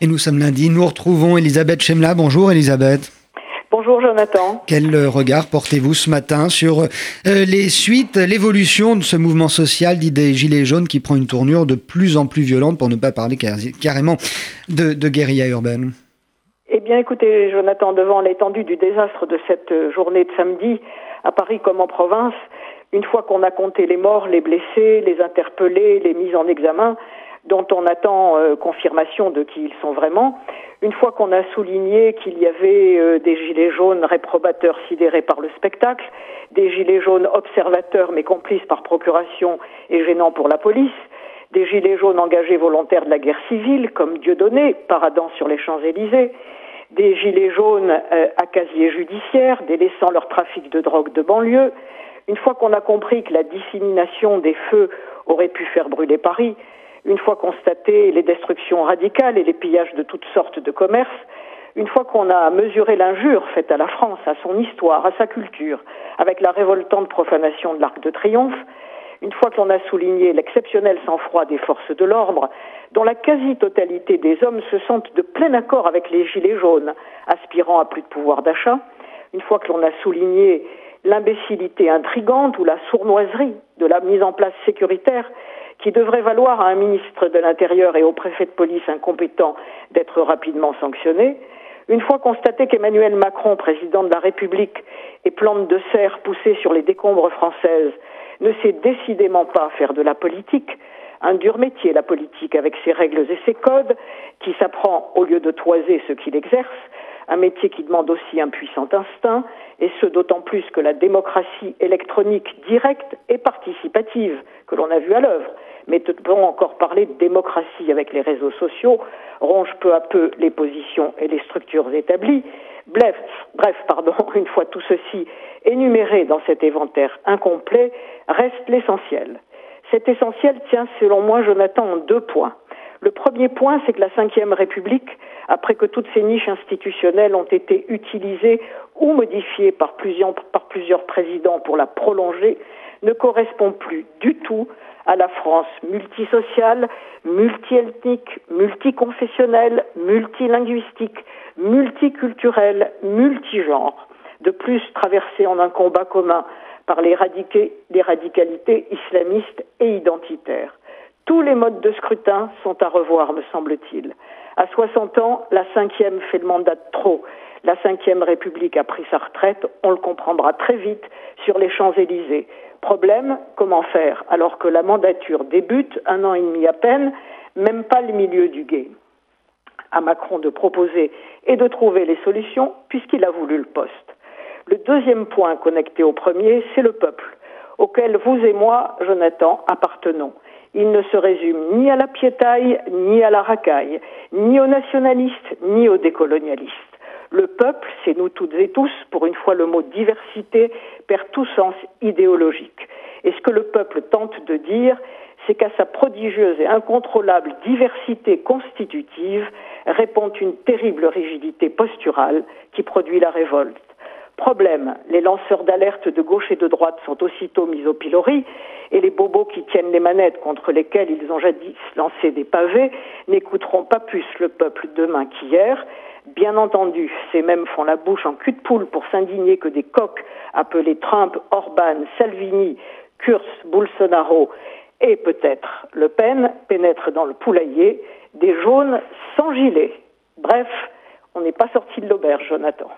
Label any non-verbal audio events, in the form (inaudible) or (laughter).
Et nous sommes lundi, nous retrouvons Elisabeth Chemla. Bonjour Elisabeth. Bonjour Jonathan. Quel regard portez-vous ce matin sur euh, les suites, l'évolution de ce mouvement social dit des Gilets jaunes qui prend une tournure de plus en plus violente, pour ne pas parler carrément de, de guérilla urbaine? Eh bien écoutez Jonathan, devant l'étendue du désastre de cette journée de samedi, à Paris comme en province, une fois qu'on a compté les morts, les blessés, les interpellés, les mises en examen, dont on attend euh, confirmation de qui ils sont vraiment. Une fois qu'on a souligné qu'il y avait euh, des gilets jaunes réprobateurs sidérés par le spectacle, des gilets jaunes observateurs mais complices par procuration et gênants pour la police, des gilets jaunes engagés volontaires de la guerre civile, comme Dieudonné, paradant sur les Champs-Élysées, des gilets jaunes euh, à casier judiciaire, délaissant leur trafic de drogue de banlieue. Une fois qu'on a compris que la dissémination des feux aurait pu faire brûler Paris, une fois constatées les destructions radicales et les pillages de toutes sortes de commerces, une fois qu'on a mesuré l'injure faite à la France, à son histoire, à sa culture, avec la révoltante profanation de l'Arc de Triomphe, une fois qu'on a souligné l'exceptionnel sang-froid des forces de l'ordre, dont la quasi-totalité des hommes se sentent de plein accord avec les gilets jaunes, aspirant à plus de pouvoir d'achat, une fois que l'on a souligné l'imbécilité intrigante ou la sournoiserie de la mise en place sécuritaire qui devrait valoir à un ministre de l'Intérieur et au préfet de police incompétent d'être rapidement sanctionné, une fois constaté qu'Emmanuel Macron, président de la République, et plante de serre poussée sur les décombres françaises, ne sait décidément pas faire de la politique, un dur métier la politique avec ses règles et ses codes, qui s'apprend au lieu de toiser ce qu'il exerce, un métier qui demande aussi un puissant instinct, et ce d'autant plus que la démocratie électronique directe et participative que l'on a vue à l'œuvre, mais peut-on encore parler de démocratie avec les réseaux sociaux, ronge peu à peu les positions et les structures établies. Bref, bref, pardon, (laughs) une fois tout ceci énuméré dans cet inventaire incomplet, reste l'essentiel. Cet essentiel tient, selon moi, Jonathan, en deux points. Le premier point, c'est que la Ve République, après que toutes ces niches institutionnelles ont été utilisées ou modifiées par plusieurs, présidents pour la prolonger, ne correspond plus du tout à la France multisociale, multiethnique, multiconfessionnelle, multilinguistique, multiculturelle, multigenre, de plus traversée en un combat commun par les radicalités islamistes et identitaires. Tous les modes de scrutin sont à revoir, me semble-t-il. À 60 ans, la cinquième fait le mandat de trop. La cinquième République a pris sa retraite, on le comprendra très vite sur les Champs-Élysées. Problème, comment faire alors que la mandature débute un an et demi à peine, même pas le milieu du guet À Macron de proposer et de trouver les solutions puisqu'il a voulu le poste. Le deuxième point connecté au premier, c'est le peuple, auquel vous et moi, Jonathan, appartenons il ne se résume ni à la piétaille, ni à la racaille, ni aux nationalistes, ni aux décolonialistes. Le peuple, c'est nous toutes et tous, pour une fois le mot diversité perd tout sens idéologique. Et ce que le peuple tente de dire, c'est qu'à sa prodigieuse et incontrôlable diversité constitutive répond une terrible rigidité posturale qui produit la révolte. Problème, les lanceurs d'alerte de gauche et de droite sont aussitôt mis au pilori et les bobos qui tiennent les manettes contre lesquels ils ont jadis lancé des pavés n'écouteront pas plus le peuple demain qu'hier. Bien entendu, ces mêmes font la bouche en cul de poule pour s'indigner que des coqs appelés Trump, Orban, Salvini, Kurz, Bolsonaro et peut-être Le Pen pénètrent dans le poulailler des jaunes sans gilet. Bref, on n'est pas sorti de l'auberge, Jonathan.